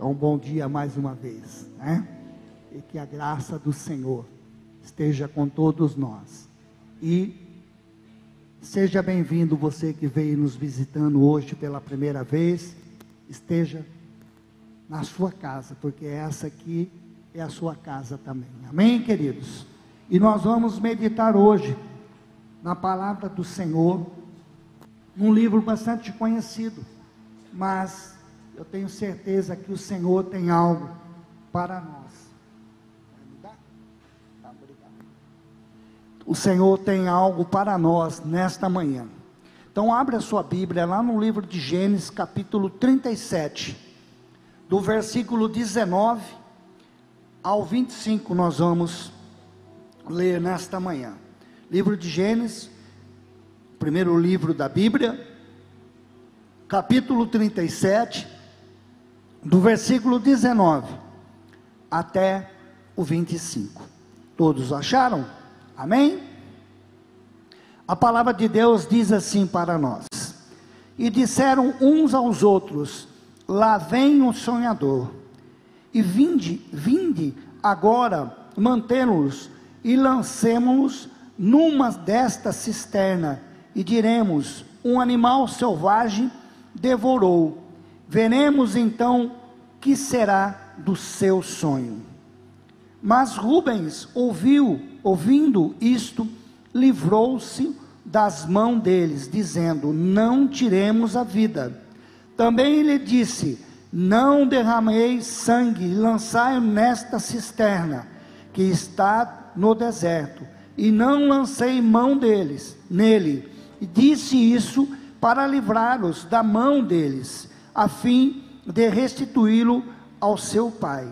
Então, bom dia mais uma vez, né? E que a graça do Senhor esteja com todos nós. E seja bem-vindo você que veio nos visitando hoje pela primeira vez. Esteja na sua casa, porque essa aqui é a sua casa também. Amém, queridos? E nós vamos meditar hoje na palavra do Senhor, num livro bastante conhecido, mas eu tenho certeza que o Senhor tem algo para nós. Tá, o Senhor tem algo para nós nesta manhã. Então, abre a sua Bíblia lá no livro de Gênesis, capítulo 37, do versículo 19 ao 25, nós vamos ler nesta manhã. Livro de Gênesis, primeiro livro da Bíblia, capítulo 37, do versículo 19 até o 25. Todos acharam? Amém? A palavra de Deus diz assim para nós: E disseram uns aos outros: Lá vem o sonhador, e vinde, vinde agora mantê-los e lancemos-los numa desta cisterna, e diremos: Um animal selvagem devorou Veremos então que será do seu sonho. Mas Rubens ouviu, ouvindo isto, livrou-se das mãos deles, dizendo: Não tiremos a vida. Também lhe disse: Não derramei sangue, lançai nesta cisterna que está no deserto, e não lancei mão deles, nele. E disse isso para livrá-los da mão deles a fim de restituí-lo ao seu pai.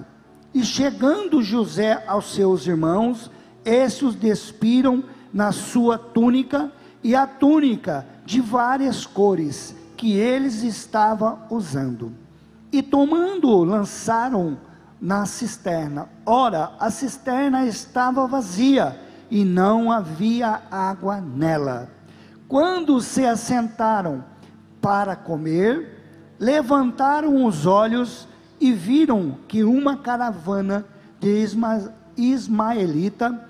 E chegando José aos seus irmãos, estes os despiram na sua túnica e a túnica de várias cores que eles estavam usando. E tomando, lançaram na cisterna. Ora, a cisterna estava vazia e não havia água nela. Quando se assentaram para comer, levantaram os olhos e viram que uma caravana de Isma, ismaelita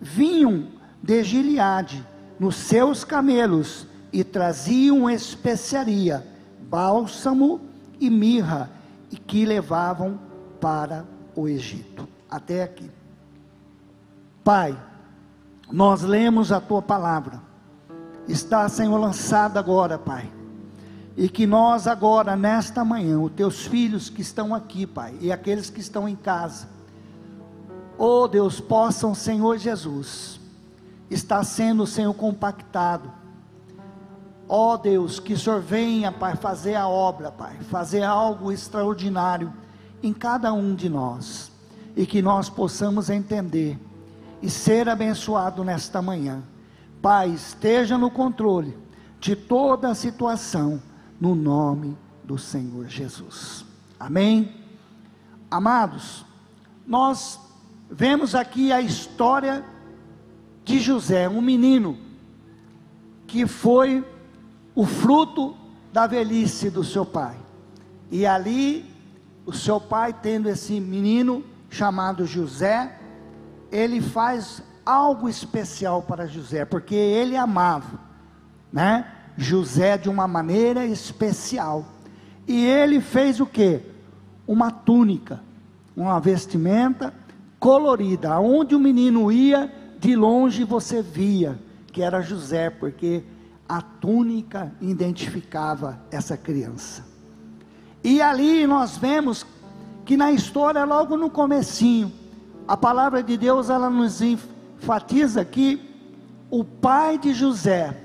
vinham de Gileade nos seus camelos e traziam especiaria, bálsamo e mirra, e que levavam para o Egito. Até aqui. Pai, nós lemos a tua palavra. Está, Senhor, lançada agora, Pai e que nós agora, nesta manhã, os teus filhos que estão aqui, Pai, e aqueles que estão em casa, oh Deus, possam, Senhor Jesus, estar sendo, Senhor, compactado. Ó oh Deus, que o Senhor venha, Pai, fazer a obra, Pai, fazer algo extraordinário em cada um de nós, e que nós possamos entender e ser abençoado nesta manhã. Pai, esteja no controle de toda a situação no nome do Senhor Jesus. Amém? Amados, nós vemos aqui a história de José, um menino que foi o fruto da velhice do seu pai. E ali, o seu pai, tendo esse menino chamado José, ele faz algo especial para José, porque ele amava, né? José de uma maneira especial. E ele fez o que? Uma túnica, uma vestimenta colorida. Aonde o menino ia, de longe você via que era José, porque a túnica identificava essa criança. E ali nós vemos que na história, logo no comecinho, a palavra de Deus ela nos enfatiza que o pai de José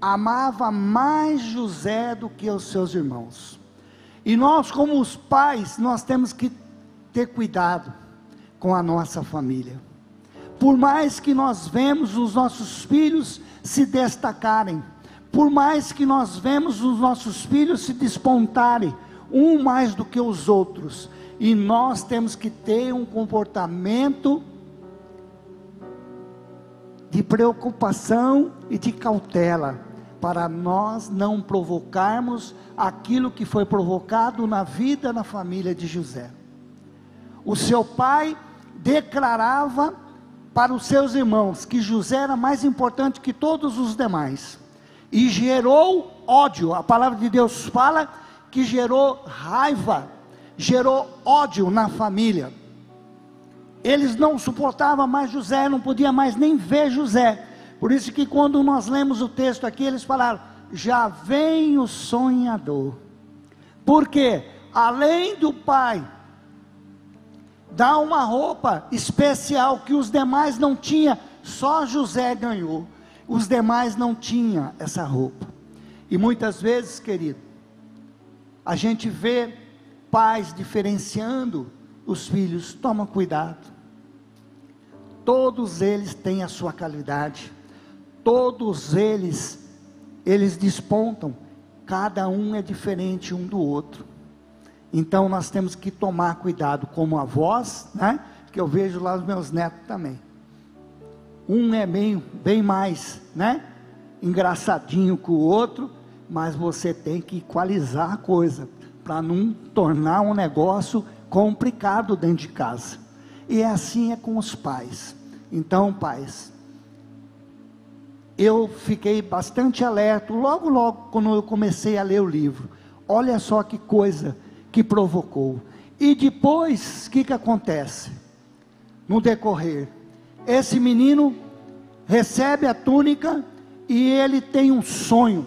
amava mais José do que os seus irmãos. E nós, como os pais, nós temos que ter cuidado com a nossa família. Por mais que nós vemos os nossos filhos se destacarem, por mais que nós vemos os nossos filhos se despontarem, um mais do que os outros, e nós temos que ter um comportamento de preocupação e de cautela para nós não provocarmos aquilo que foi provocado na vida na família de José. O seu pai declarava para os seus irmãos que José era mais importante que todos os demais e gerou ódio. A palavra de Deus fala que gerou raiva, gerou ódio na família. Eles não suportavam mais José, não podia mais nem ver José. Por isso que quando nós lemos o texto aqui, eles falaram: "Já vem o sonhador". Porque além do pai dar uma roupa especial que os demais não tinham, só José ganhou. Os demais não tinham essa roupa. E muitas vezes, querido, a gente vê pais diferenciando os filhos, toma cuidado. Todos eles têm a sua qualidade. Todos eles eles despontam. Cada um é diferente um do outro. Então nós temos que tomar cuidado como avós, né? Que eu vejo lá os meus netos também. Um é bem, bem mais, né? Engraçadinho que o outro, mas você tem que equalizar a coisa para não tornar um negócio complicado dentro de casa. E é assim é com os pais. Então, pais, eu fiquei bastante alerta logo logo quando eu comecei a ler o livro. Olha só que coisa que provocou. E depois, o que, que acontece? No decorrer, esse menino recebe a túnica e ele tem um sonho.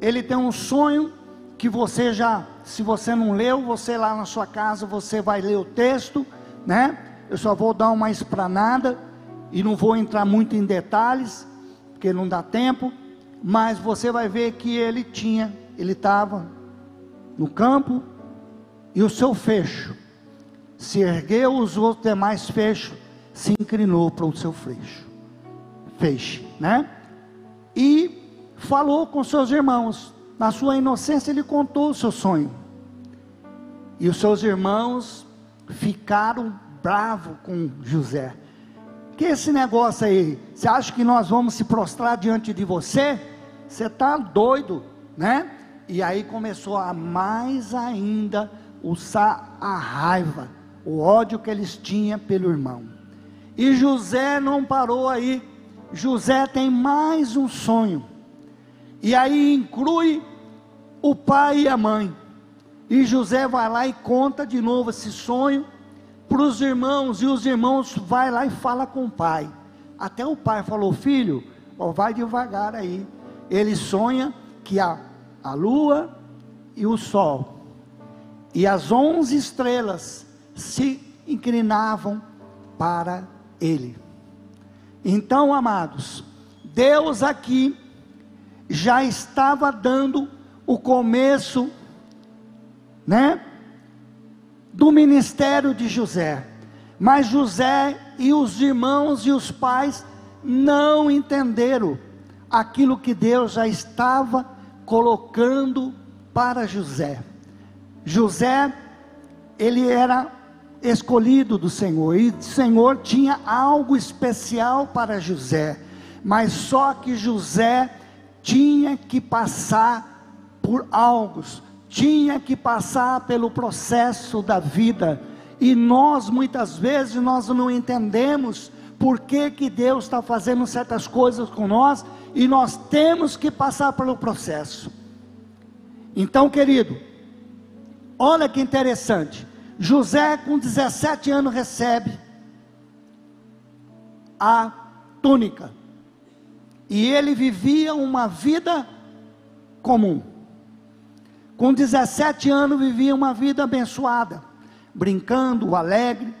Ele tem um sonho que você já, se você não leu, você lá na sua casa, você vai ler o texto, né? Eu só vou dar uma esplanada e não vou entrar muito em detalhes, porque não dá tempo, mas você vai ver que ele tinha, ele estava no campo e o seu fecho se ergueu, os outros demais fechos se inclinou para o seu feixe, feixe, né? E falou com seus irmãos. Na sua inocência, ele contou o seu sonho. E os seus irmãos ficaram bravos com José. Que esse negócio aí? Você acha que nós vamos se prostrar diante de você? Você está doido, né? E aí começou a mais ainda usar a raiva, o ódio que eles tinham pelo irmão. E José não parou aí. José tem mais um sonho. E aí inclui o pai e a mãe. E José vai lá e conta de novo esse sonho para os irmãos. E os irmãos vai lá e fala com o pai. Até o pai falou: Filho, ó, vai devagar aí. Ele sonha que a, a lua e o sol e as onze estrelas se inclinavam para ele. Então, amados, Deus aqui já estava dando o começo, né, do ministério de José. Mas José e os irmãos e os pais não entenderam aquilo que Deus já estava colocando para José. José, ele era escolhido do Senhor, e o Senhor tinha algo especial para José, mas só que José tinha que passar por algo, tinha que passar pelo processo da vida, e nós muitas vezes nós não entendemos por que, que Deus está fazendo certas coisas com nós, e nós temos que passar pelo processo. Então, querido, olha que interessante, José, com 17 anos, recebe a túnica. E ele vivia uma vida comum. Com 17 anos, vivia uma vida abençoada, brincando, alegre,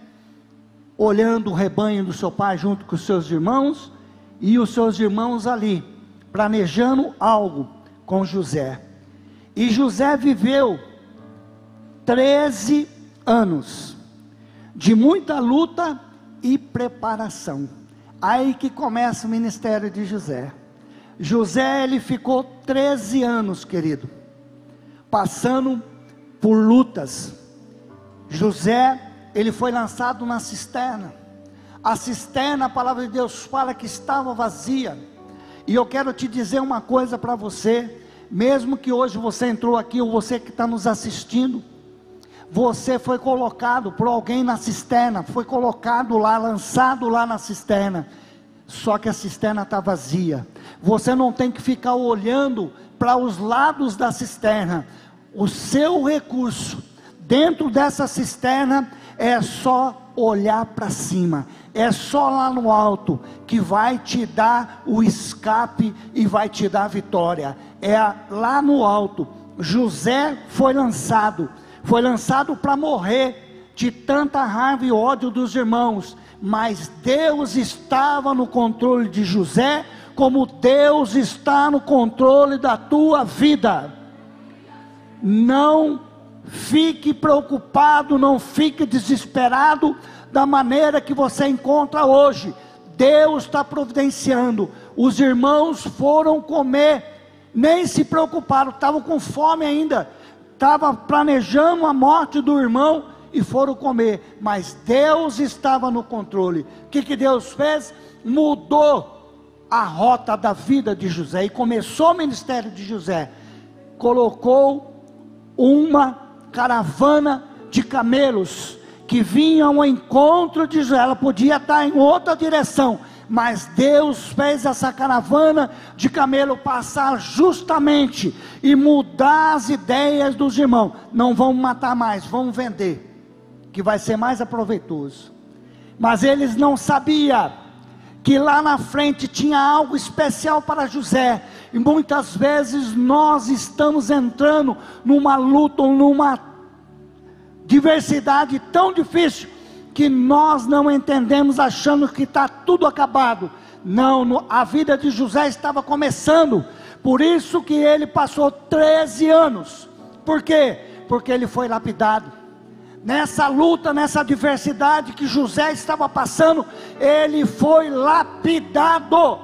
olhando o rebanho do seu pai junto com os seus irmãos, e os seus irmãos ali, planejando algo com José. E José viveu 13 anos de muita luta e preparação. Aí que começa o ministério de José. José, ele ficou 13 anos, querido, passando por lutas. José, ele foi lançado na cisterna. A cisterna, a palavra de Deus fala que estava vazia. E eu quero te dizer uma coisa para você, mesmo que hoje você entrou aqui, ou você que está nos assistindo, você foi colocado por alguém na cisterna, foi colocado lá, lançado lá na cisterna, só que a cisterna está vazia. Você não tem que ficar olhando para os lados da cisterna, o seu recurso dentro dessa cisterna é só olhar para cima, é só lá no alto que vai te dar o escape e vai te dar a vitória. É lá no alto. José foi lançado, foi lançado para morrer de tanta raiva e ódio dos irmãos, mas Deus estava no controle de José, como Deus está no controle da tua vida. Não fique preocupado, não fique desesperado da maneira que você encontra hoje. Deus está providenciando. Os irmãos foram comer, nem se preocuparam, estavam com fome ainda, estavam planejando a morte do irmão e foram comer, mas Deus estava no controle. O que, que Deus fez? Mudou a rota da vida de José e começou o ministério de José. Colocou uma caravana de camelos que vinham ao encontro de José. Ela podia estar em outra direção, mas Deus fez essa caravana de camelo passar justamente e mudar as ideias dos irmãos. Não vão matar mais, vão vender, que vai ser mais aproveitoso. Mas eles não sabiam que lá na frente tinha algo especial para José. E muitas vezes nós estamos entrando numa luta ou numa diversidade tão difícil que nós não entendemos achando que está tudo acabado. Não, a vida de José estava começando. Por isso que ele passou 13 anos. Por quê? Porque ele foi lapidado nessa luta, nessa adversidade que José estava passando, ele foi lapidado.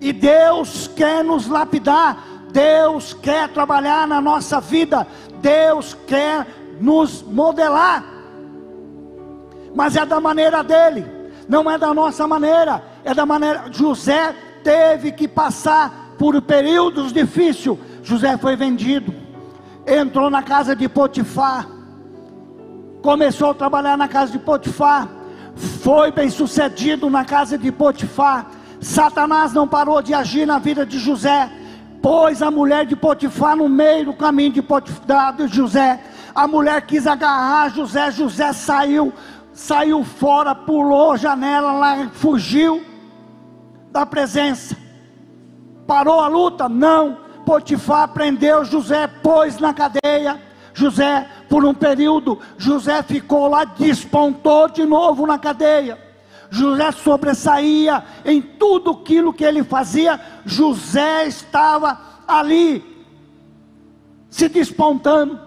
E Deus quer nos lapidar, Deus quer trabalhar na nossa vida, Deus quer nos modelar, mas é da maneira dele, não é da nossa maneira, é da maneira. José teve que passar por períodos difíceis. José foi vendido, entrou na casa de Potifar, começou a trabalhar na casa de Potifar, foi bem sucedido na casa de Potifar. Satanás não parou de agir na vida de José, pôs a mulher de Potifar no meio do caminho de Potifar de José. A mulher quis agarrar José, José saiu, saiu fora, pulou a janela lá, fugiu da presença. Parou a luta? Não. Potifar prendeu José, pôs na cadeia. José, por um período, José ficou lá, despontou de novo na cadeia. José sobressaía em tudo aquilo que ele fazia. José estava ali, se despontando.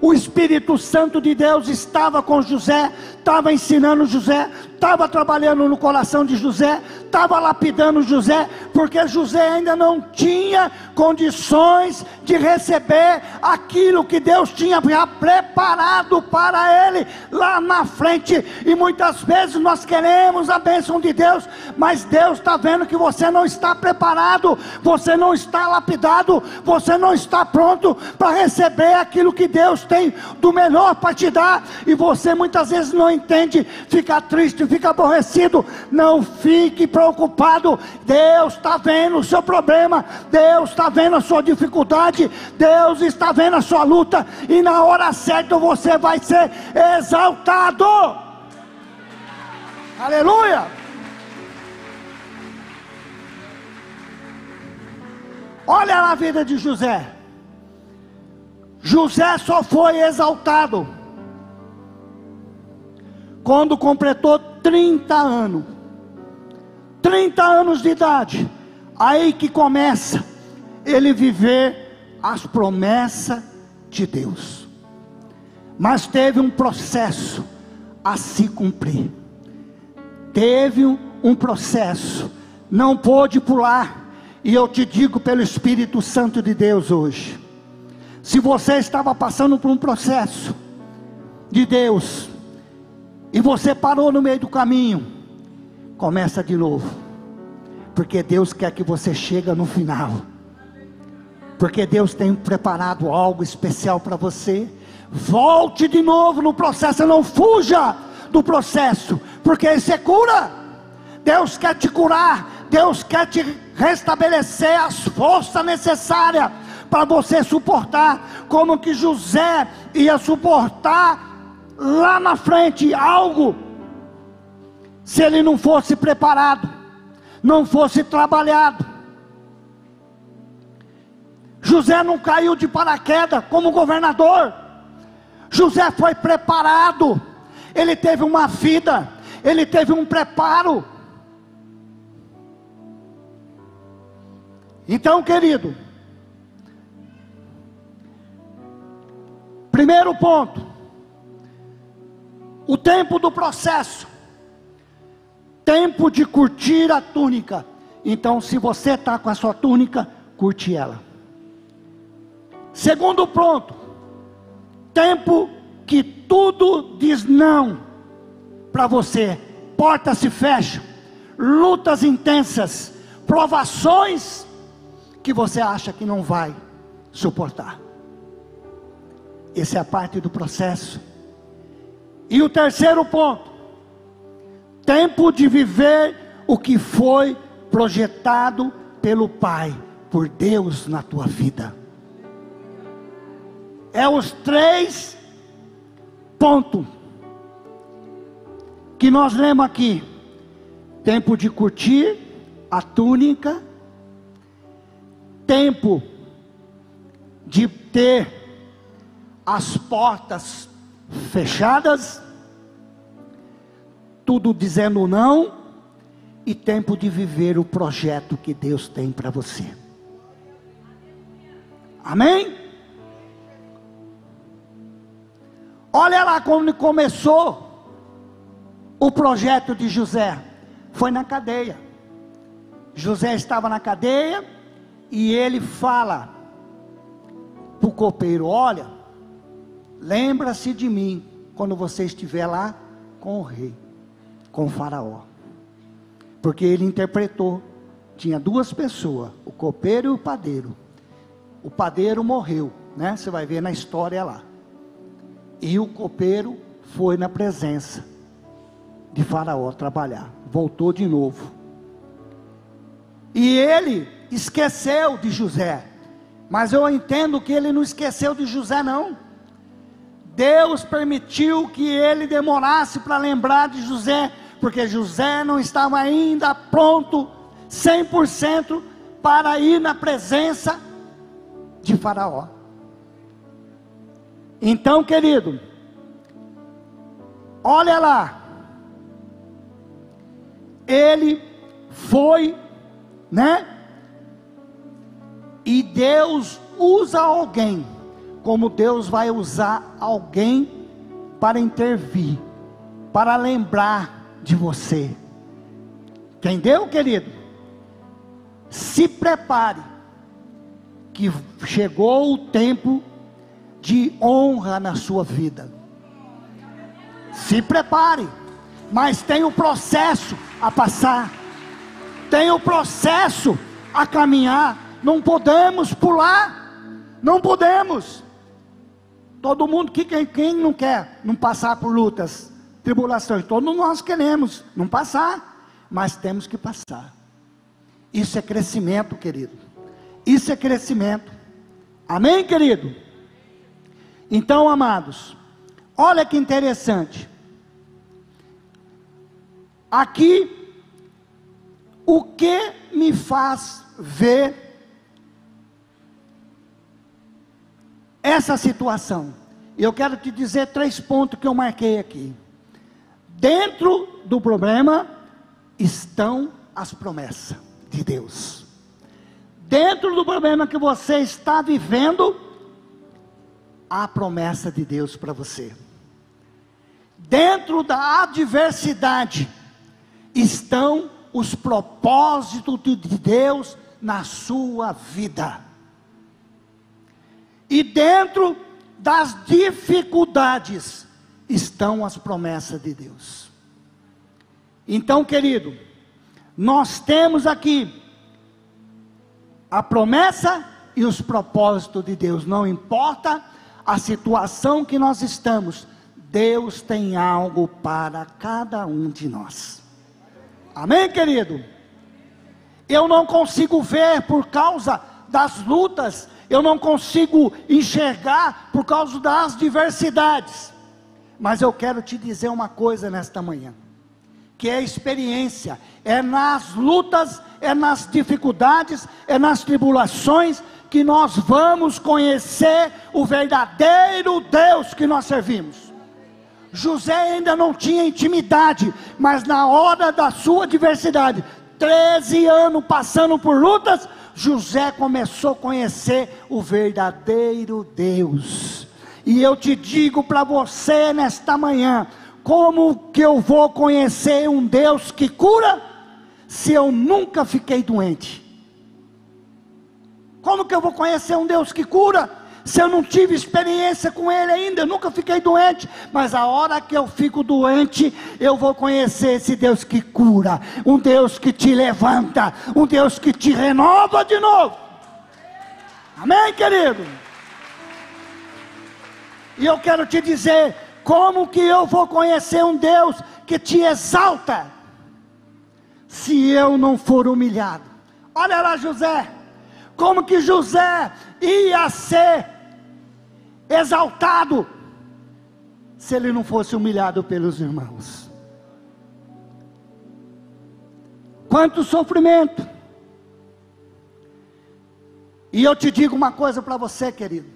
O Espírito Santo de Deus estava com José, estava ensinando José, estava trabalhando no coração de José, estava lapidando José, porque José ainda não tinha condições de receber aquilo que Deus tinha preparado para ele lá na frente. E muitas vezes nós queremos a bênção de Deus, mas Deus está vendo que você não está preparado, você não está lapidado, você não está pronto para receber aquilo que Deus tem do melhor para te dar, e você muitas vezes não entende, fica triste, fica aborrecido. Não fique preocupado, Deus está vendo o seu problema, Deus está vendo a sua dificuldade, Deus está vendo a sua luta, e na hora certa você vai ser exaltado. Aleluia! Olha a vida de José. José só foi exaltado quando completou 30 anos. 30 anos de idade. Aí que começa ele viver as promessas de Deus. Mas teve um processo a se cumprir. Teve um processo. Não pôde pular. E eu te digo pelo Espírito Santo de Deus hoje se você estava passando por um processo de Deus e você parou no meio do caminho, começa de novo. Porque Deus quer que você chegue no final. Porque Deus tem preparado algo especial para você. Volte de novo no processo, não fuja do processo, porque isso é cura. Deus quer te curar, Deus quer te restabelecer as forças necessárias para você suportar, como que José ia suportar lá na frente algo, se ele não fosse preparado, não fosse trabalhado. José não caiu de paraquedas como governador. José foi preparado, ele teve uma vida, ele teve um preparo. Então, querido, primeiro ponto, o tempo do processo, tempo de curtir a túnica. Então, se você está com a sua túnica, curte ela. Segundo ponto, tempo que tudo diz não para você, portas se fecham, lutas intensas, provações que você acha que não vai suportar. Essa é a parte do processo. E o terceiro ponto, tempo de viver o que foi projetado pelo Pai, por Deus na tua vida. É os três pontos que nós lemos aqui: tempo de curtir a túnica, tempo de ter as portas fechadas, tudo dizendo não, e tempo de viver o projeto que Deus tem para você. Amém? Olha lá como começou o projeto de José. Foi na cadeia. José estava na cadeia e ele fala para o copeiro: Olha, lembra-se de mim quando você estiver lá com o rei, com o faraó. Porque ele interpretou: tinha duas pessoas, o copeiro e o padeiro. O padeiro morreu, né? Você vai ver na história lá. E o copeiro foi na presença de Faraó trabalhar. Voltou de novo. E ele esqueceu de José. Mas eu entendo que ele não esqueceu de José, não. Deus permitiu que ele demorasse para lembrar de José, porque José não estava ainda pronto 100% para ir na presença de Faraó. Então, querido, olha lá. Ele foi, né? E Deus usa alguém, como Deus vai usar alguém para intervir, para lembrar de você. Entendeu, querido? Se prepare, que chegou o tempo de honra na sua vida. Se prepare, mas tem o um processo a passar, tem o um processo a caminhar. Não podemos pular, não podemos. Todo mundo que quem, quem não quer não passar por lutas, tribulações, todos nós queremos não passar, mas temos que passar. Isso é crescimento, querido. Isso é crescimento. Amém, querido? Então, amados, olha que interessante. Aqui, o que me faz ver essa situação? Eu quero te dizer três pontos que eu marquei aqui. Dentro do problema estão as promessas de Deus. Dentro do problema que você está vivendo, a promessa de Deus para você. Dentro da adversidade estão os propósitos de Deus na sua vida. E dentro das dificuldades estão as promessas de Deus. Então, querido, Nós temos aqui a promessa e os propósitos de Deus, não importa a situação que nós estamos, Deus tem algo para cada um de nós. Amém, querido? Eu não consigo ver por causa das lutas, eu não consigo enxergar por causa das diversidades. Mas eu quero te dizer uma coisa nesta manhã, que é experiência, é nas lutas, é nas dificuldades, é nas tribulações que nós vamos conhecer o verdadeiro Deus que nós servimos. José ainda não tinha intimidade, mas na hora da sua diversidade, 13 anos passando por lutas, José começou a conhecer o verdadeiro Deus. E eu te digo para você nesta manhã, como que eu vou conhecer um Deus que cura se eu nunca fiquei doente? Como que eu vou conhecer um Deus que cura se eu não tive experiência com Ele ainda, eu nunca fiquei doente, mas a hora que eu fico doente, eu vou conhecer esse Deus que cura, um Deus que te levanta, um Deus que te renova de novo. Amém, querido? E eu quero te dizer, como que eu vou conhecer um Deus que te exalta, se eu não for humilhado? Olha lá, José, como que José ia ser exaltado, se ele não fosse humilhado pelos irmãos. Quanto sofrimento. E eu te digo uma coisa para você, querido.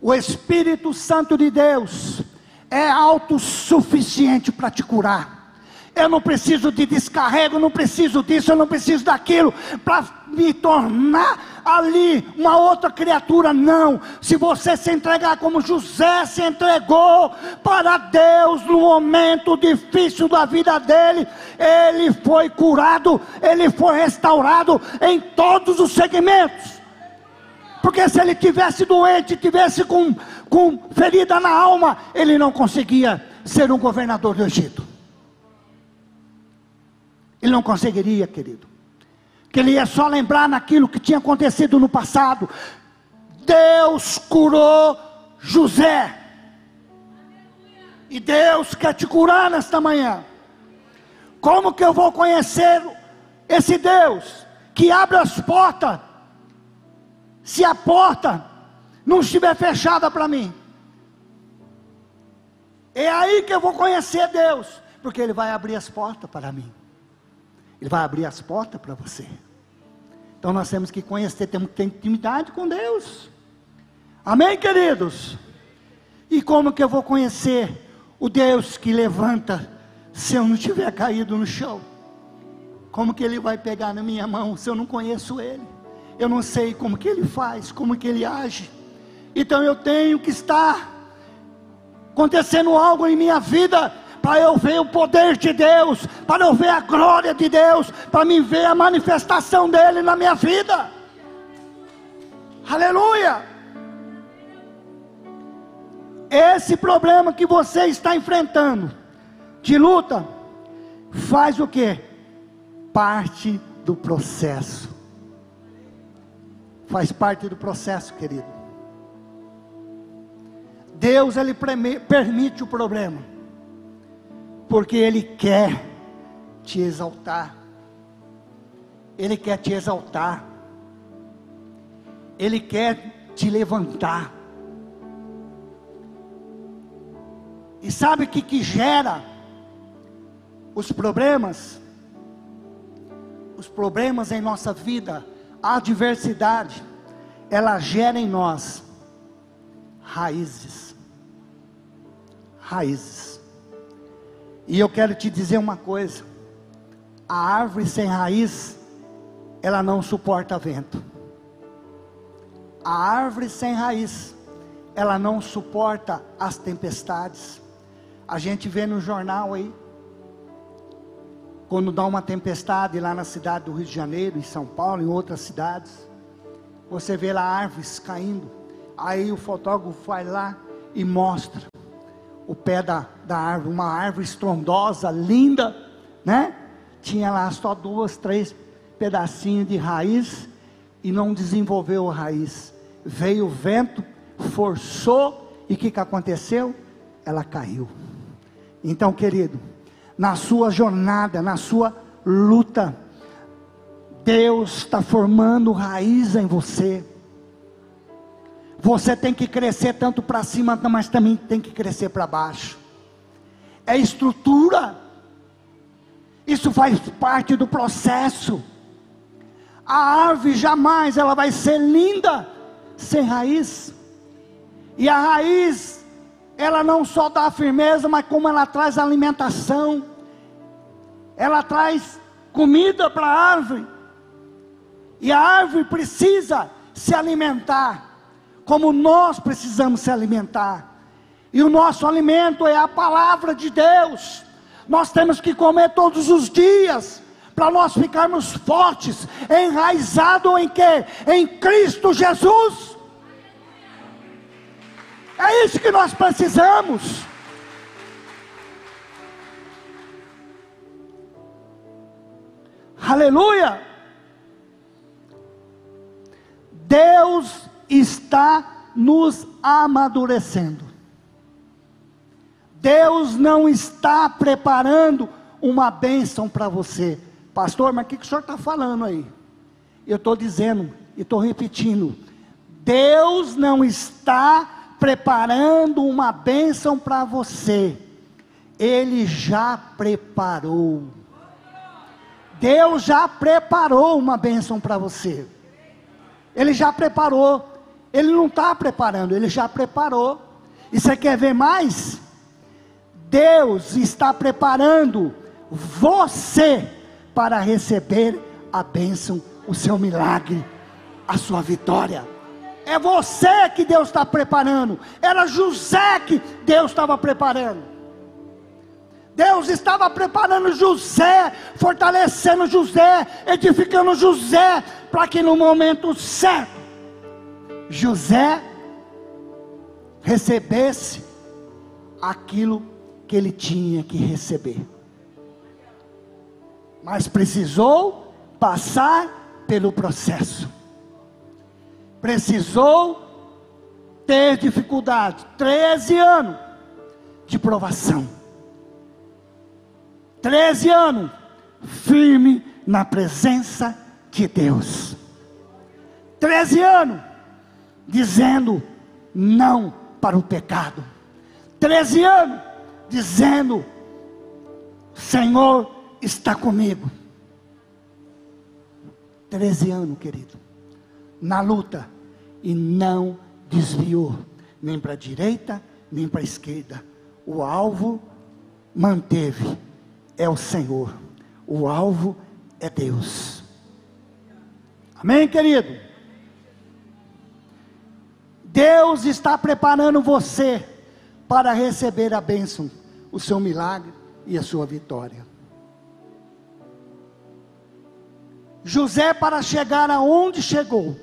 O Espírito Santo de Deus é autossuficiente para te curar. Eu não preciso de descarrego, não preciso disso, eu não preciso daquilo para me tornar ali uma outra criatura. Não. Se você se entregar como José se entregou para Deus no momento difícil da vida dele, ele foi curado, ele foi restaurado em todos os segmentos. Porque se ele tivesse doente, tivesse com, com ferida na alma, ele não conseguia ser um governador do Egito. Ele não conseguiria, querido. Que ele ia só lembrar naquilo que tinha acontecido no passado. Deus curou José. E Deus quer te curar nesta manhã. Como que eu vou conhecer esse Deus que abre as portas? Se a porta não estiver fechada para mim, é aí que eu vou conhecer Deus, porque Ele vai abrir as portas para mim. Ele vai abrir as portas para você. Então nós temos que conhecer, temos que ter intimidade com Deus. Amém, queridos? E como que eu vou conhecer o Deus que levanta se eu não tiver caído no chão? Como que ele vai pegar na minha mão se eu não conheço ele? Eu não sei como que ele faz, como que ele age. Então eu tenho que estar acontecendo algo em minha vida para eu ver o poder de Deus, para eu ver a glória de Deus, para me ver a manifestação dele na minha vida. Aleluia! Esse problema que você está enfrentando, de luta, faz o que? Parte do processo. Faz parte do processo, querido. Deus ele permite o problema porque Ele quer te exaltar. Ele quer te exaltar. Ele quer te levantar. E sabe o que, que gera os problemas? Os problemas em nossa vida, a adversidade, ela gera em nós raízes. Raízes. E eu quero te dizer uma coisa: a árvore sem raiz, ela não suporta vento. A árvore sem raiz, ela não suporta as tempestades. A gente vê no jornal aí, quando dá uma tempestade lá na cidade do Rio de Janeiro, em São Paulo, em outras cidades, você vê lá árvores caindo. Aí o fotógrafo vai lá e mostra o pé da, da árvore, uma árvore estrondosa, linda, né? tinha lá só duas, três pedacinhos de raiz e não desenvolveu a raiz. Veio o vento, forçou e o que, que aconteceu? Ela caiu. Então, querido, na sua jornada, na sua luta, Deus está formando raiz em você. Você tem que crescer tanto para cima, mas também tem que crescer para baixo. É estrutura. Isso faz parte do processo. A árvore jamais ela vai ser linda sem raiz. E a raiz, ela não só dá firmeza, mas como ela traz alimentação. Ela traz comida para a árvore. E a árvore precisa se alimentar como nós precisamos se alimentar. E o nosso alimento é a palavra de Deus. Nós temos que comer todos os dias para nós ficarmos fortes, enraizados em que? Em Cristo Jesus. É isso que nós precisamos. Aleluia. Deus está nos amadurecendo. Deus não está preparando uma bênção para você. Pastor, mas o que, que o senhor está falando aí? Eu estou dizendo e estou repetindo: Deus não está preparando uma bênção para você, Ele já preparou. Deus já preparou uma bênção para você. Ele já preparou. Ele não está preparando, ele já preparou. E você quer ver mais? Deus está preparando você para receber a bênção, o seu milagre, a sua vitória. É você que Deus está preparando. Era José que Deus estava preparando. Deus estava preparando José, fortalecendo José, edificando José, para que no momento certo José recebesse aquilo que ele tinha que receber. Mas precisou passar pelo processo. Precisou ter dificuldade. 13 anos de provação. 13 anos firme na presença de Deus. 13 anos dizendo não para o pecado. 13 anos dizendo: Senhor está comigo. 13 anos, querido, na luta, e não desviou, nem para a direita, nem para a esquerda. O alvo manteve, é o Senhor, o alvo é Deus. Amém, querido? Deus está preparando você para receber a bênção, o seu milagre e a sua vitória. José, para chegar aonde chegou,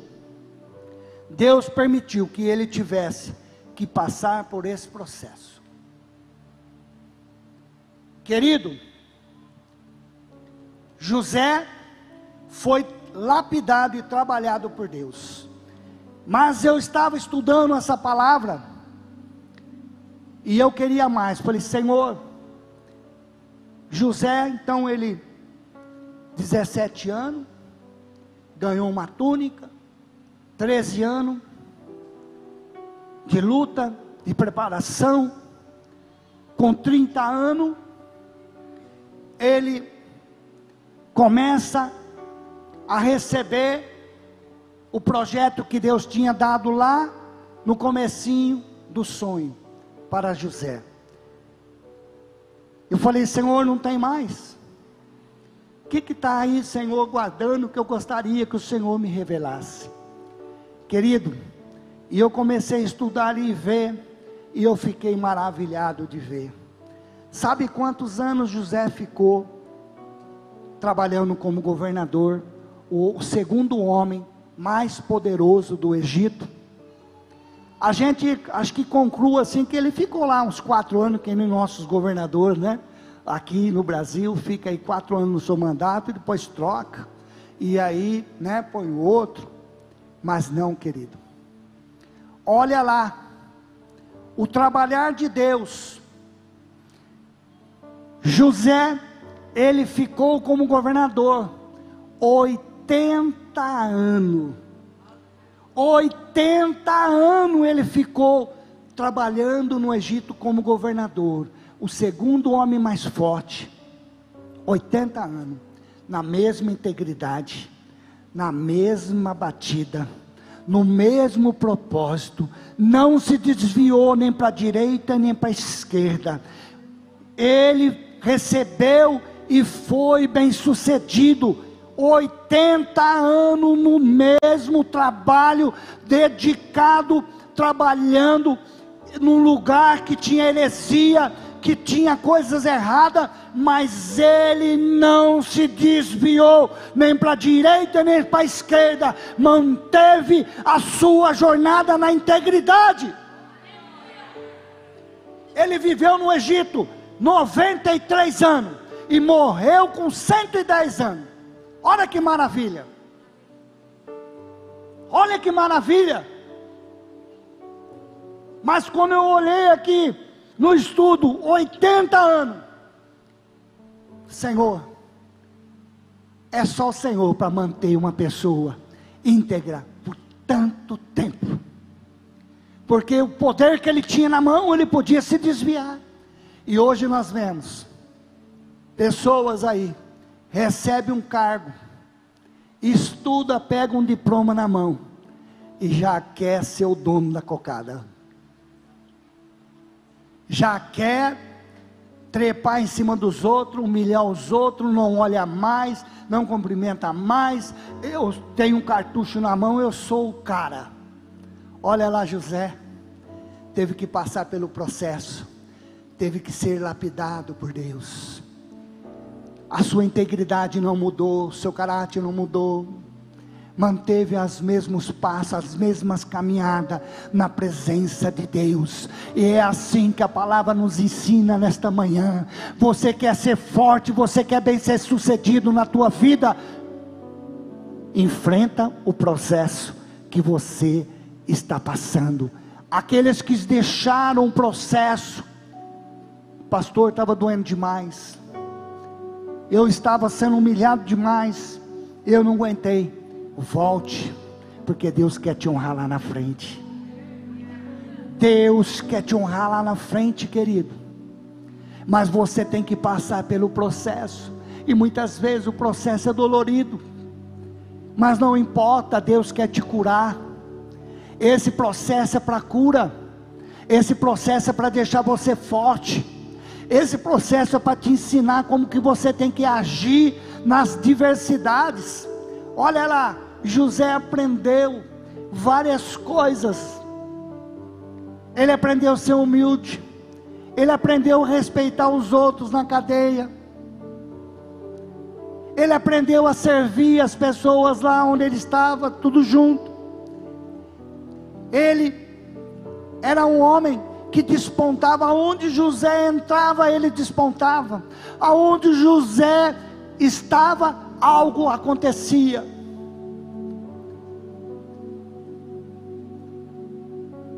Deus permitiu que ele tivesse que passar por esse processo. Querido, José foi lapidado e trabalhado por Deus. Mas eu estava estudando essa palavra e eu queria mais. Falei, Senhor, José, então ele, 17 anos, ganhou uma túnica, 13 anos de luta, de preparação, com 30 anos, ele começa a receber o projeto que Deus tinha dado lá no comecinho do sonho para José. Eu falei, Senhor, não tem mais. O que está aí, Senhor, guardando que eu gostaria que o Senhor me revelasse? Querido, e eu comecei a estudar e ver, e eu fiquei maravilhado de ver. Sabe quantos anos José ficou trabalhando como governador, o segundo homem mais poderoso do Egito. A gente acho que conclui assim que ele ficou lá uns quatro anos, que nem nossos governadores, né? aqui no Brasil, fica aí quatro anos no seu mandato e depois troca, e aí, né, põe outro. Mas não, querido. Olha lá, o trabalhar de Deus. José, ele ficou como governador 80 anos. 80 anos ele ficou trabalhando no Egito como governador, o segundo homem mais forte. 80 anos, na mesma integridade, na mesma batida, no mesmo propósito, não se desviou nem para a direita nem para a esquerda. Ele recebeu e foi bem sucedido 80 anos no mesmo trabalho, dedicado, trabalhando num lugar que tinha heresia, que tinha coisas erradas, mas ele não se desviou nem para a direita nem para a esquerda, manteve a sua jornada na integridade. Ele viveu no Egito 93 anos e morreu com 110 anos. Olha que maravilha! Olha que maravilha! Mas quando eu olhei aqui no estudo, 80 anos, Senhor, é só o Senhor para manter uma pessoa íntegra por tanto tempo. Porque o poder que ele tinha na mão, ele podia se desviar. E hoje nós vemos pessoas aí recebe um cargo, estuda, pega um diploma na mão e já quer ser o dono da cocada. Já quer trepar em cima dos outros, humilhar os outros, não olha mais, não cumprimenta mais. Eu tenho um cartucho na mão, eu sou o cara. Olha lá, José, teve que passar pelo processo, teve que ser lapidado por Deus a sua integridade não mudou, seu caráter não mudou, manteve os mesmos passos, as mesmas caminhadas na presença de Deus. E é assim que a palavra nos ensina nesta manhã. Você quer ser forte, você quer bem ser sucedido na tua vida? Enfrenta o processo que você está passando. Aqueles que deixaram o processo, pastor estava doendo demais eu estava sendo humilhado demais, eu não aguentei. Volte, porque Deus quer te honrar lá na frente. Deus quer te honrar lá na frente, querido. Mas você tem que passar pelo processo, e muitas vezes o processo é dolorido, mas não importa, Deus quer te curar. Esse processo é para cura, esse processo é para deixar você forte esse processo é para te ensinar como que você tem que agir nas diversidades. Olha lá, José aprendeu várias coisas. Ele aprendeu a ser humilde. Ele aprendeu a respeitar os outros na cadeia. Ele aprendeu a servir as pessoas lá onde ele estava, tudo junto. Ele era um homem que despontava, aonde José entrava, ele despontava, aonde José estava, algo acontecia.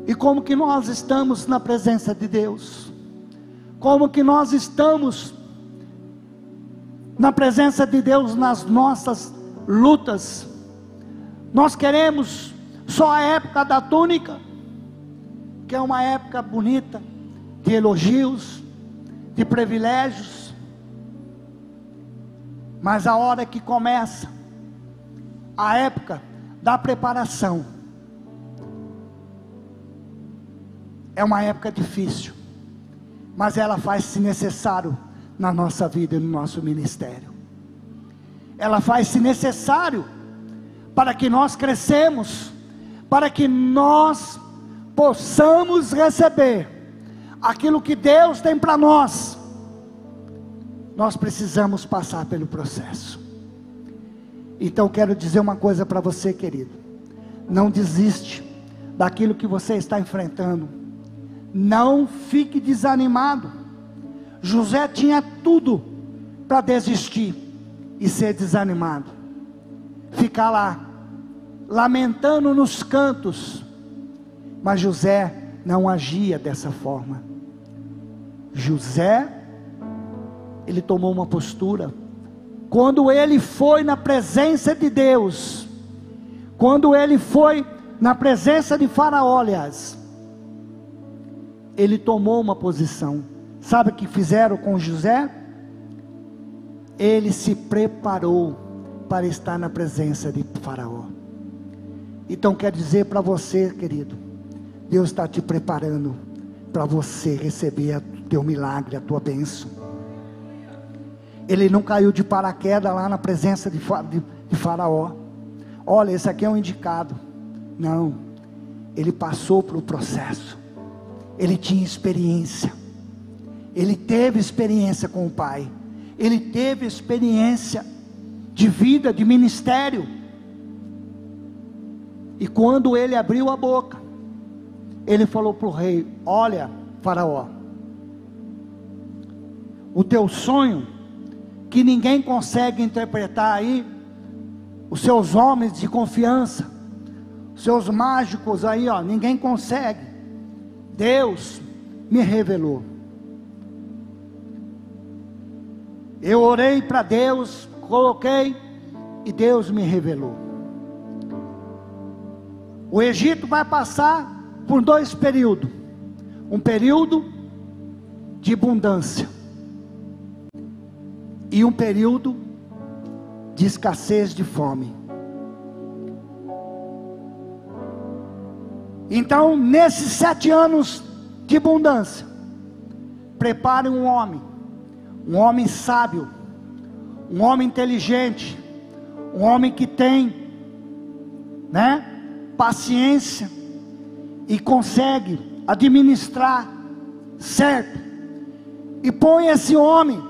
E como que nós estamos na presença de Deus? Como que nós estamos na presença de Deus nas nossas lutas? Nós queremos só a época da túnica? Que é uma época bonita de elogios, de privilégios, mas a hora que começa a época da preparação é uma época difícil, mas ela faz-se necessário na nossa vida e no nosso ministério. Ela faz-se necessário para que nós crescemos, para que nós possamos receber aquilo que Deus tem para nós, nós precisamos passar pelo processo. Então quero dizer uma coisa para você, querido. Não desiste daquilo que você está enfrentando. Não fique desanimado. José tinha tudo para desistir e ser desanimado, ficar lá, lamentando nos cantos, mas José não agia dessa forma. José, ele tomou uma postura. Quando ele foi na presença de Deus, quando ele foi na presença de Faraó, aliás, ele tomou uma posição. Sabe o que fizeram com José? Ele se preparou para estar na presença de Faraó. Então quer dizer para você, querido, Deus está te preparando para você receber o teu milagre, a tua bênção. Ele não caiu de paraquedas lá na presença de, de Faraó. Olha, esse aqui é um indicado. Não, ele passou para o processo. Ele tinha experiência. Ele teve experiência com o Pai. Ele teve experiência de vida, de ministério. E quando ele abriu a boca, ele falou para o rei: Olha, Faraó, o teu sonho, que ninguém consegue interpretar aí, os seus homens de confiança, os seus mágicos aí, ó, ninguém consegue. Deus me revelou. Eu orei para Deus, coloquei e Deus me revelou. O Egito vai passar por dois períodos: um período de abundância e um período de escassez de fome. Então, nesses sete anos de abundância, prepare um homem, um homem sábio, um homem inteligente, um homem que tem, né? paciência e consegue administrar certo. E põe esse homem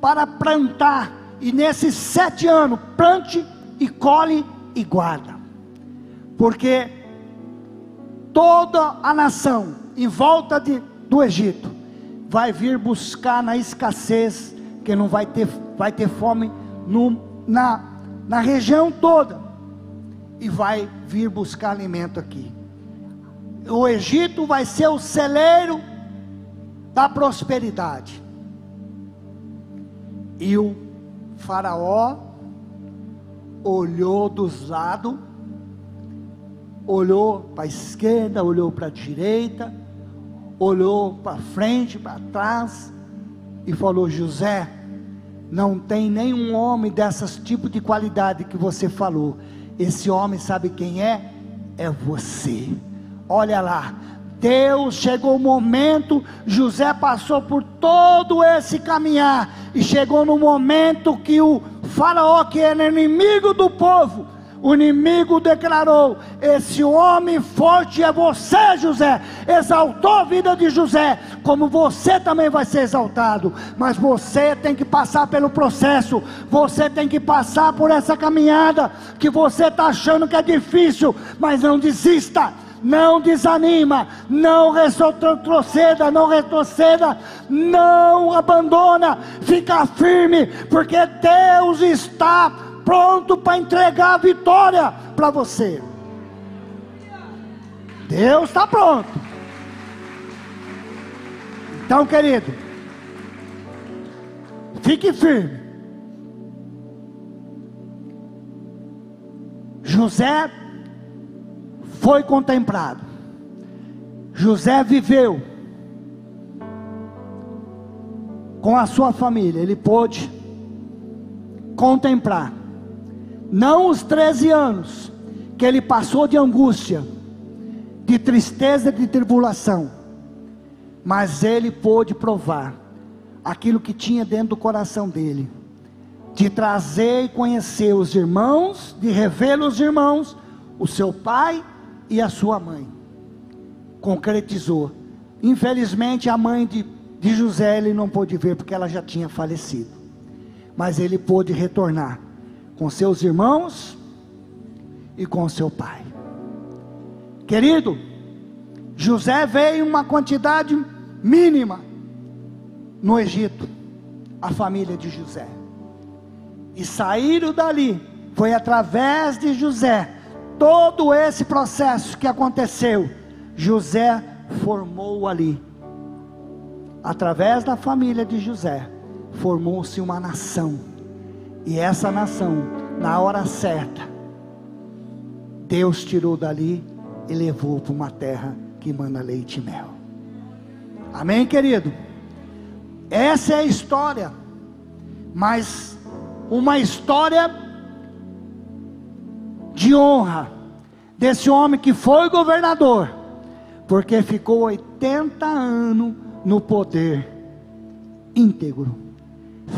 para plantar, e nesses sete anos, plante e colhe e guarda, porque toda a nação em volta de, do Egito vai vir buscar na escassez, que não vai ter, vai ter fome no, na, na região toda e vai vir buscar alimento aqui. O Egito vai ser o celeiro da prosperidade. E o Faraó olhou dos lados, olhou para a esquerda, olhou para a direita, olhou para frente, para trás e falou: José, não tem nenhum homem dessas tipo de qualidade que você falou. Esse homem sabe quem é? É você. Olha lá, Deus chegou o momento, José passou por todo esse caminhar e chegou no momento que o faraó que era inimigo do povo o inimigo declarou: Esse homem forte é você, José. Exaltou a vida de José, como você também vai ser exaltado. Mas você tem que passar pelo processo, você tem que passar por essa caminhada que você está achando que é difícil, mas não desista não desanima, não retroceda, não retroceda, não abandona, fica firme, porque Deus está pronto para entregar a vitória para você. Deus está pronto. Então, querido, fique firme. José foi contemplado. José viveu com a sua família. Ele pôde contemplar não os 13 anos que ele passou de angústia, de tristeza, de tribulação, mas ele pôde provar aquilo que tinha dentro do coração dele, de trazer e conhecer os irmãos, de rever os irmãos, o seu pai e a sua mãe. Concretizou. Infelizmente, a mãe de, de José ele não pôde ver porque ela já tinha falecido, mas ele pôde retornar com seus irmãos e com seu pai. Querido, José veio uma quantidade mínima no Egito a família de José. E saíram dali, foi através de José, todo esse processo que aconteceu, José formou ali, através da família de José, formou-se uma nação, e essa nação, na hora certa, Deus tirou dali e levou para uma terra que manda leite e mel. Amém, querido? Essa é a história, mas uma história de honra desse homem que foi governador, porque ficou 80 anos no poder, íntegro,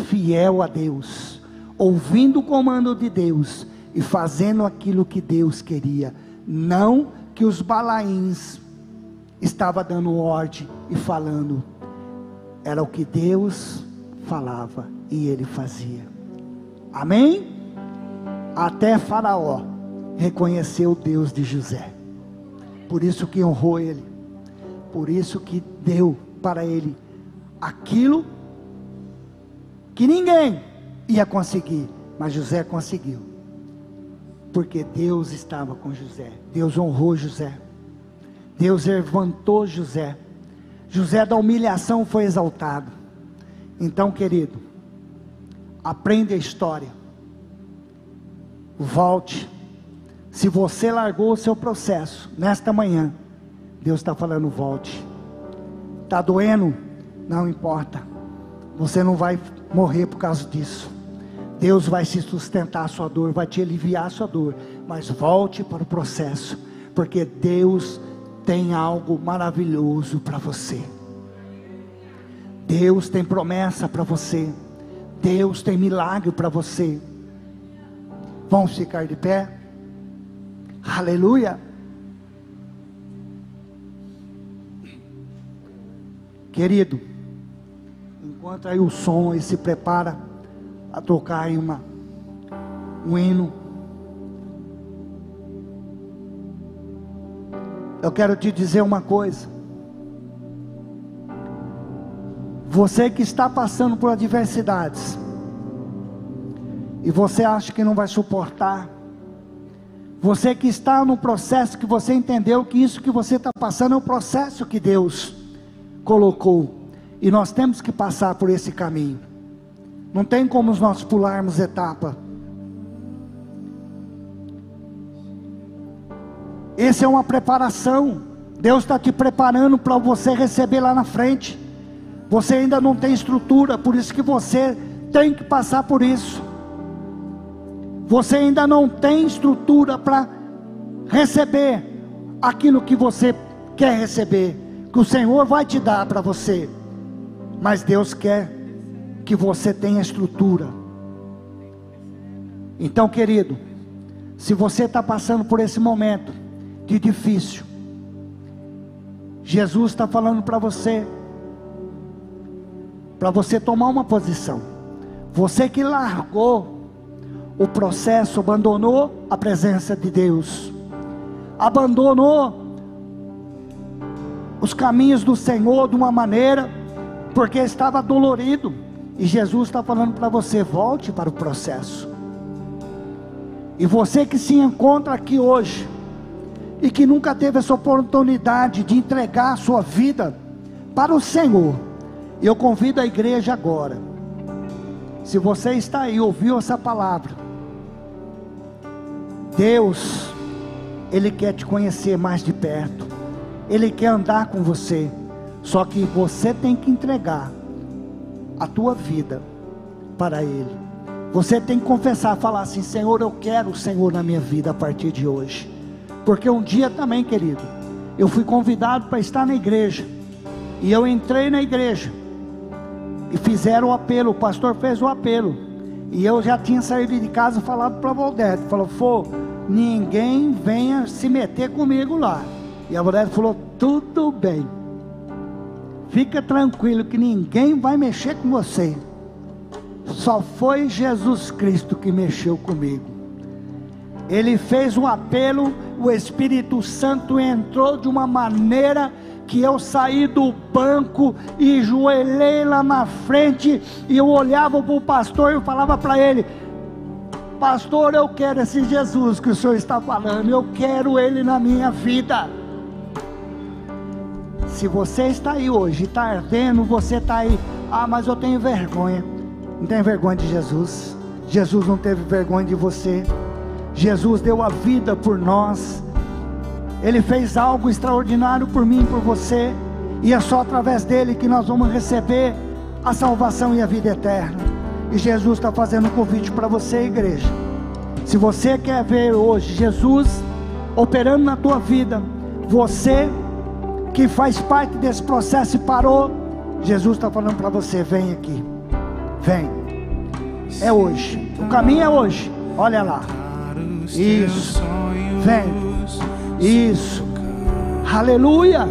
fiel a Deus, ouvindo o comando de Deus e fazendo aquilo que Deus queria, não que os balaíns estava dando ordem e falando era o que Deus falava e ele fazia. Amém? Até Faraó reconheceu o Deus de José. Por isso que honrou ele. Por isso que deu para ele aquilo que ninguém ia conseguir, mas José conseguiu. Porque Deus estava com José. Deus honrou José. Deus levantou José. José da humilhação foi exaltado. Então, querido, aprende a história. Volte. Se você largou o seu processo nesta manhã, Deus está falando: volte. Está doendo? Não importa. Você não vai morrer por causa disso. Deus vai se sustentar a sua dor, vai te aliviar a sua dor. Mas volte para o processo, porque Deus tem algo maravilhoso para você. Deus tem promessa para você. Deus tem milagre para você. Vamos ficar de pé? Aleluia. Querido, enquanto aí o som aí se prepara a tocar aí uma, um hino. Eu quero te dizer uma coisa. Você que está passando por adversidades, e você acha que não vai suportar, você que está no processo que você entendeu que isso que você está passando é o processo que Deus colocou, e nós temos que passar por esse caminho, não tem como nós pularmos etapa. Essa é uma preparação. Deus está te preparando para você receber lá na frente. Você ainda não tem estrutura, por isso que você tem que passar por isso. Você ainda não tem estrutura para receber aquilo que você quer receber, que o Senhor vai te dar para você. Mas Deus quer que você tenha estrutura. Então, querido, se você está passando por esse momento, de difícil. Jesus está falando para você, para você tomar uma posição. Você que largou o processo, abandonou a presença de Deus, abandonou os caminhos do Senhor de uma maneira, porque estava dolorido. E Jesus está falando para você: volte para o processo. E você que se encontra aqui hoje, e que nunca teve essa oportunidade de entregar a sua vida para o Senhor, eu convido a igreja agora. Se você está aí, ouviu essa palavra, Deus, Ele quer te conhecer mais de perto, Ele quer andar com você, só que você tem que entregar a tua vida para Ele. Você tem que confessar, falar assim: Senhor, eu quero o Senhor na minha vida a partir de hoje. Porque um dia também, querido, eu fui convidado para estar na igreja. E eu entrei na igreja. E fizeram o apelo, o pastor fez o apelo. E eu já tinha saído de casa falado para a Valdete. Falou, Fô, ninguém venha se meter comigo lá. E a Valdete falou, tudo bem. Fica tranquilo que ninguém vai mexer com você. Só foi Jesus Cristo que mexeu comigo. Ele fez um apelo, o Espírito Santo entrou de uma maneira que eu saí do banco e joelhei lá na frente e eu olhava para o pastor e falava para ele: Pastor, eu quero esse Jesus que o senhor está falando, eu quero ele na minha vida. Se você está aí hoje, está ardendo, você está aí, ah, mas eu tenho vergonha. Não tem vergonha de Jesus. Jesus não teve vergonha de você. Jesus deu a vida por nós. Ele fez algo extraordinário por mim, por você, e é só através dele que nós vamos receber a salvação e a vida eterna. E Jesus está fazendo um convite para você, igreja. Se você quer ver hoje Jesus operando na tua vida, você que faz parte desse processo e parou, Jesus está falando para você: vem aqui, vem. É hoje, o caminho é hoje. Olha lá, isso, vem. Isso. Aleluia.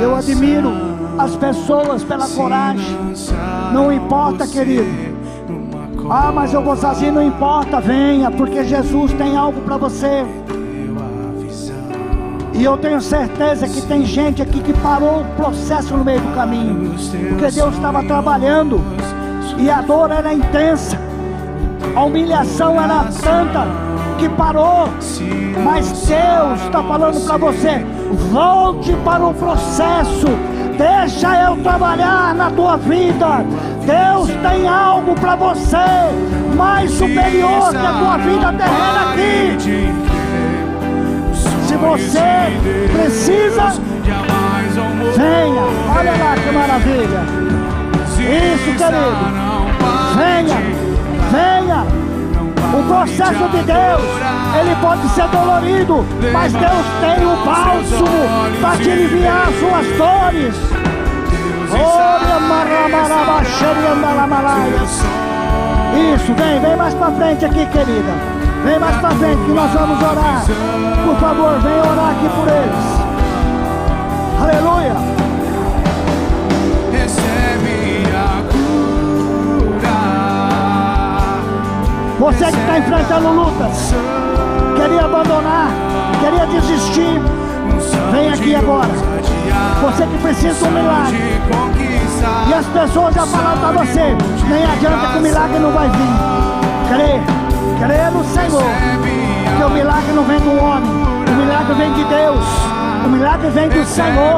Eu admiro as pessoas pela coragem. Não importa, querido. Ah, mas eu vou sozinho, não importa, venha, porque Jesus tem algo para você. E eu tenho certeza que tem gente aqui que parou o processo no meio do caminho, porque Deus estava trabalhando e a dor era intensa, a humilhação era tanta que parou, mas Deus está falando para você: volte para o processo, deixa eu trabalhar na tua vida. Deus tem algo para você mais superior que a tua vida terrena aqui. Se você precisa, venha. Olha lá que maravilha. Isso, querido. Venha, venha. O processo de Deus, ele pode ser dolorido, mas Deus tem o bálsamo para te aliviar as suas dores. Isso, vem, vem mais para frente aqui, querida. Vem mais para frente que nós vamos orar. Por favor, vem orar aqui por eles. Aleluia. Você que está enfrentando lutas, queria abandonar, queria desistir, vem aqui agora. Você que precisa de um milagre. E as pessoas já falaram para você, nem adianta que o milagre não vai vir. Crê, crê no Senhor. Porque o milagre não vem do homem, o milagre vem de Deus. O milagre vem do Senhor.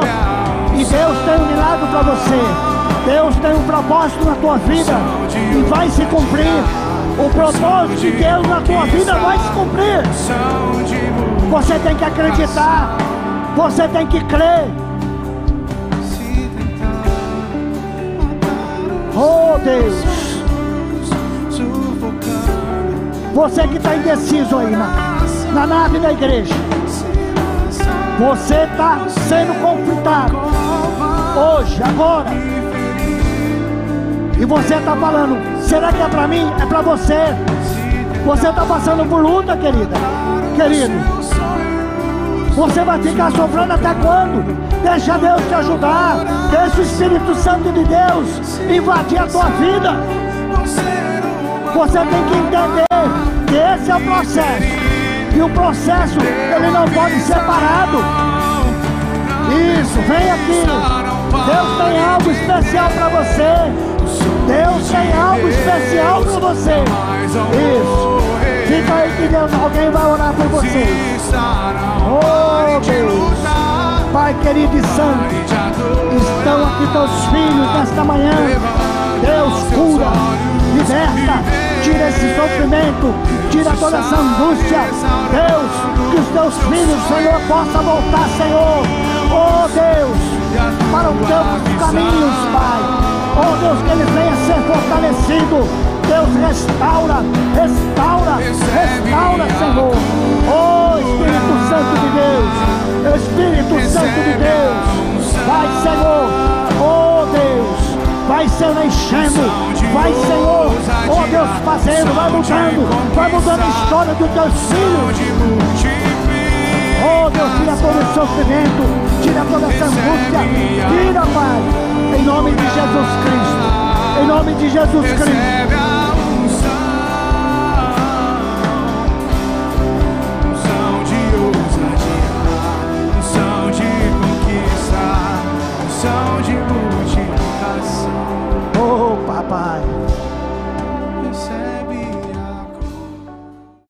E Deus tem um milagre para você. Deus tem um propósito na tua vida e vai se cumprir. O propósito de Deus na tua vida vai se cumprir. Você tem que acreditar. Você tem que crer. Oh Deus. Você que está indeciso aí na, na nave da igreja. Você está sendo confrontado. Hoje, agora. E você está falando, Será que é para mim? É para você. Você está passando por luta, querida. Querido. Você vai ficar sofrendo até quando? Deixa Deus te ajudar. Deixa o Espírito Santo de Deus invadir a tua vida. Você tem que entender que esse é o processo. E o processo, ele não pode ser parado. Isso, vem aqui. Deus tem algo especial para você. Deus tem algo especial para você. Isso. Fica aí que Deus, alguém vai orar por você. Oh Deus. Pai querido e santo, estão aqui teus filhos nesta manhã. Deus cura, liberta, tira esse sofrimento, tira toda essa angústia. Deus, que os teus filhos, Senhor, possam voltar, Senhor. Oh Deus, para os teus caminhos, Pai. Oh Deus, que ele venha ser fortalecido. Deus, restaura, restaura, restaura, Senhor. Oh Espírito Santo de Deus, Espírito Santo de Deus, vai, Senhor. Oh Deus, vai, Senhor, enchendo, vai, Senhor. Oh Deus, fazendo, vai mudando, vai mudando a história dos teus filhos. Oh Deus, tira todo esse sofrimento, tira toda essa angústia, tira, Pai, em nome de Jesus Cristo, em nome de Jesus Cristo. unção de multiplicação. Oh, papai.